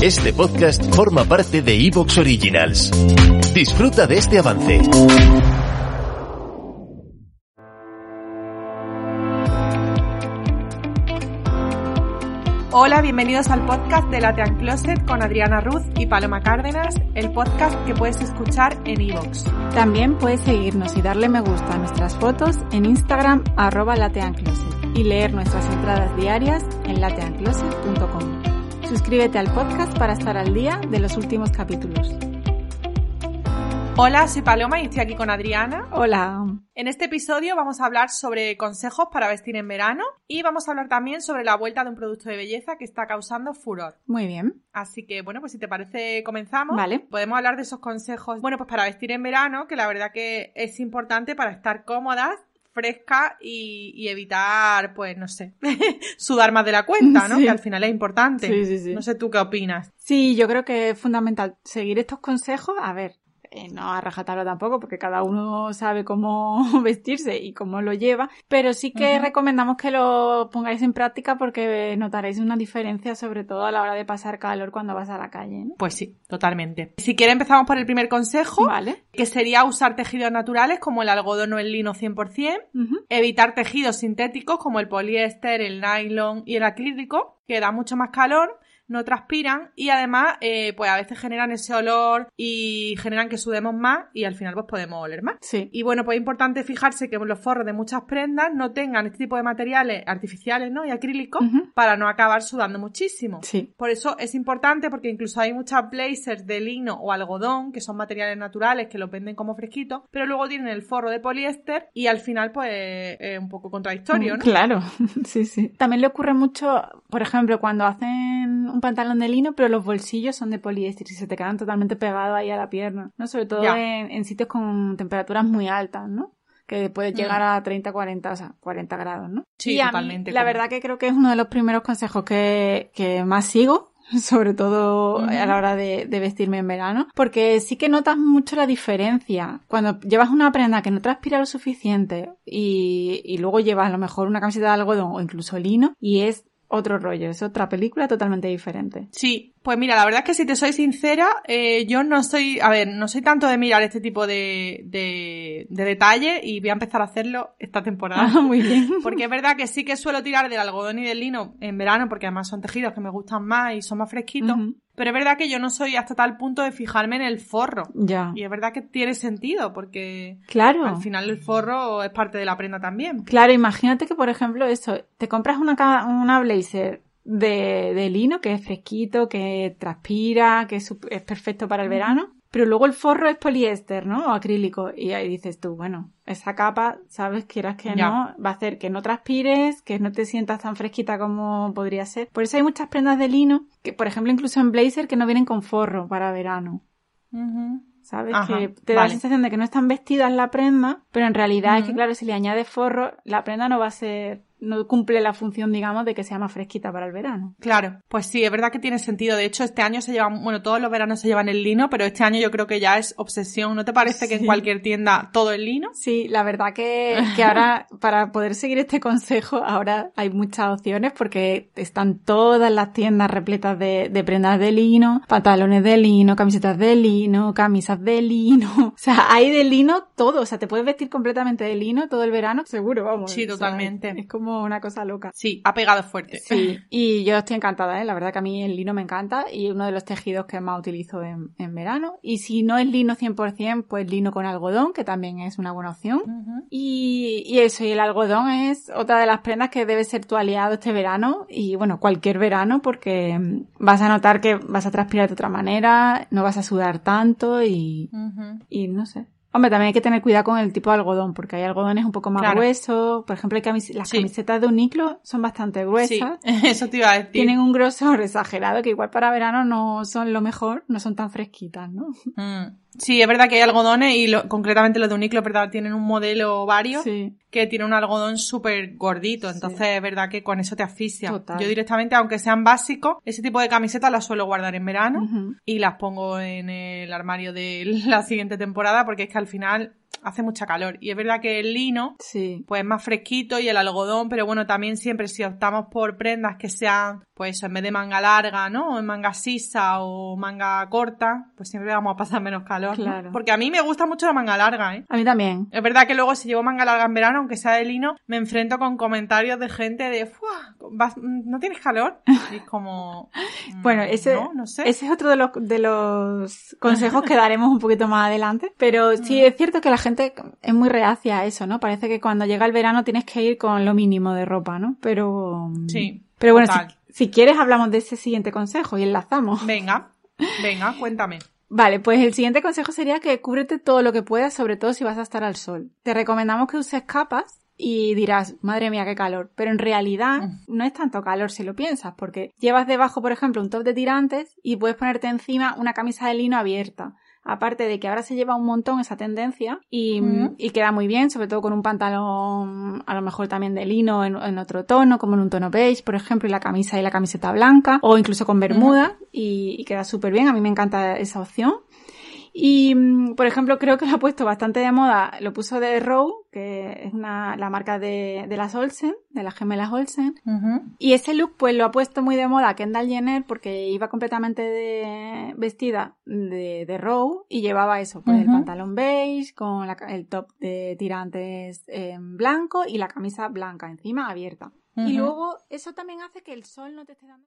Este podcast forma parte de Evox Originals. Disfruta de este avance. Hola, bienvenidos al podcast de Latean Closet con Adriana Ruz y Paloma Cárdenas, el podcast que puedes escuchar en iVoox. También puedes seguirnos y darle me gusta a nuestras fotos en Instagram arroba lateancloset y leer nuestras entradas diarias en lateancloset.com. Suscríbete al podcast para estar al día de los últimos capítulos. Hola, soy Paloma y estoy aquí con Adriana. Hola. En este episodio vamos a hablar sobre consejos para vestir en verano y vamos a hablar también sobre la vuelta de un producto de belleza que está causando furor. Muy bien. Así que, bueno, pues si te parece, comenzamos. Vale. Podemos hablar de esos consejos, bueno, pues para vestir en verano, que la verdad que es importante para estar cómodas fresca y, y, evitar, pues, no sé, sudar más de la cuenta, ¿no? Sí. Que al final es importante. Sí, sí, sí. No sé tú qué opinas. Sí, yo creo que es fundamental seguir estos consejos. A ver, eh, no a rajatabla tampoco, porque cada uno sabe cómo vestirse y cómo lo lleva, pero sí que recomendamos que lo pongáis en práctica porque notaréis una diferencia, sobre todo a la hora de pasar calor cuando vas a la calle. ¿no? Pues sí, totalmente. Si quieres empezamos por el primer consejo, Vale. que sería usar tejidos naturales como el algodón o el lino 100%, Ujú. evitar tejidos sintéticos como el poliéster, el nylon y el acrílico, que da mucho más calor, no transpiran y además eh, pues a veces generan ese olor y generan que sudemos más y al final pues podemos oler más. Sí. Y bueno, pues es importante fijarse que los forros de muchas prendas no tengan este tipo de materiales artificiales, ¿no? Y acrílicos para no acabar sudando muchísimo. Sí. Por eso es importante porque incluso hay muchas blazers de lino o algodón, que son materiales naturales, que los venden como fresquitos, pero luego tienen el forro de poliéster y al final pues es un poco contradictorio, ¿no? Claro, sí, sí. También le ocurre mucho, por ejemplo, cuando hacen un pantalón de lino, pero los bolsillos son de poliéster y se te quedan totalmente pegados ahí a la pierna, ¿no? Sobre todo en, en sitios con temperaturas muy altas, ¿no? Que puede llegar Mm. a 30, 40, o sea, 40 grados, ¿no? Sí, y a mí, totalmente, la verdad que creo que es uno de los primeros consejos que, que más sigo, sobre todo a la hora de, de vestirme en verano, porque sí que notas mucho la diferencia. Cuando llevas una prenda que no transpira lo suficiente y, y luego llevas a lo mejor una camiseta de algodón o incluso lino y es otro rollo, es otra película totalmente diferente. Sí, pues mira, la verdad es que si te soy sincera, eh, yo no soy, a ver, no soy tanto de mirar este tipo de, de, de detalle y voy a empezar a hacerlo esta temporada. Ah, muy bien. Porque es verdad que sí que suelo tirar del algodón y del lino en verano, porque además son tejidos que me gustan más y son más fresquitos. Pero es verdad que yo no soy hasta tal punto de fijarme en el forro. Ya. Y es verdad que tiene sentido, porque Claro. al final el forro es parte de la prenda también. Claro, imagínate que, por ejemplo, eso, te compras una, una blazer de, de lino que es fresquito, que transpira, que es, es perfecto para el verano, pero luego el forro es poliéster, ¿no? O acrílico. Y ahí dices tú, bueno, esa capa, sabes, quieras que Ya. no, va a hacer que no transpires, que no te sientas tan fresquita como podría ser. Por eso hay muchas prendas de lino, que por ejemplo incluso en blazer, que no vienen con forro para verano. ¿Sabes? Ajá, que te da la sensación de que no están vestidas la prenda, pero en realidad es que, claro, si le añades forro, la prenda no va a ser, no cumple la función, digamos, de que sea más fresquita para el verano. Claro, pues sí, es verdad que tiene sentido. De hecho, este año se llevan, bueno, todos los veranos se llevan el lino, pero este año yo creo que ya es obsesión. ¿No te parece que en cualquier tienda todo es lino? Sí, la verdad que, que ahora, para poder seguir este consejo, ahora hay muchas opciones porque están todas las tiendas repletas de, de prendas de lino, pantalones de lino, camisetas de lino, camisas de lino. O sea, hay de lino todo. O sea, te puedes vestir completamente de lino todo el verano, seguro, vamos. Sí, O sea, totalmente. es como una cosa loca. Sí, ha pegado fuerte. Sí, y yo estoy encantada, ¿eh? La verdad que a mí el lino me encanta y uno de los tejidos que más utilizo en, en verano. Y si no es lino 100%, pues lino con algodón, que también es una buena opción. Y, y eso, y el algodón es otra de las prendas que debe ser tu aliado este verano y bueno, cualquier verano porque mm, vas a notar que vas a transpirar de otra manera, no vas a sudar tanto y, y no sé. Hombre, también hay que tener cuidado con el tipo de algodón, porque hay algodones un poco más Claro. gruesos. Por ejemplo, camis- las Sí. camisetas de uniclo son bastante Sí, gruesas. eso te iba a decir. Tienen un grosor exagerado que igual para verano no son lo mejor, no son tan fresquitas, ¿no? Mm. Sí, es verdad que hay algodones y lo- concretamente los de Uniclo, verdad, tienen un modelo varios Sí. Que tiene un algodón súper gordito, entonces Sí. es verdad que con eso te asfixia. Total. Yo directamente, aunque sean básicos, ese tipo de camisetas las suelo guardar en verano y las pongo en el armario de la siguiente temporada porque es que al final hace mucha calor. Y es verdad que el lino, Sí. pues es más fresquito y el algodón, pero bueno, también siempre si optamos por prendas que sean, pues eso, en vez de manga larga, ¿no? O en manga sisa o manga corta, pues siempre vamos a pasar menos calor, ¿no? Claro. Porque a mí me gusta mucho la manga larga, ¿eh? A mí también. Es verdad que luego si llevo manga larga en verano, aunque sea de lino, me enfrento con comentarios de gente de, "Fua, vas- ¿no tienes calor? Y es como... mm, Bueno, ese, No, no sé. ese es otro de los, de los consejos que daremos un poquito más adelante. Pero sí es cierto que la gente es muy reacia a eso, ¿no? Parece que cuando llega el verano tienes que ir con lo mínimo de ropa, ¿no? Pero... Sí, Pero bueno, si, si quieres hablamos de ese siguiente consejo y enlazamos. Venga, venga, cuéntame. Vale, pues el siguiente consejo sería que cúbrete todo lo que puedas, sobre todo si vas a estar al sol. Te recomendamos que uses capas y dirás, madre mía, qué calor. Pero en realidad no es tanto calor si lo piensas, porque llevas debajo, por ejemplo, un top de tirantes y puedes ponerte encima una camisa de lino abierta. Aparte de que ahora se lleva un montón esa tendencia y, y queda muy bien, sobre todo con un pantalón a lo mejor también de lino en, en otro tono, como en un tono beige, por ejemplo, y la camisa y la camiseta blanca, o incluso con bermuda, y, y queda súper bien. A mí me encanta esa opción. Y, mm, por ejemplo, creo que lo ha puesto bastante de moda, lo puso de Row, que es una, la marca de, de las Olsen, de las gemelas Olsen. Y ese look, pues lo ha puesto muy de moda Kendall Jenner porque iba completamente de, vestida de, de Row y llevaba eso, pues el Ujú. pantalón beige con la el top de tirantes en blanco y la camisa blanca encima abierta. Y luego eso también hace que el sol no te esté dando...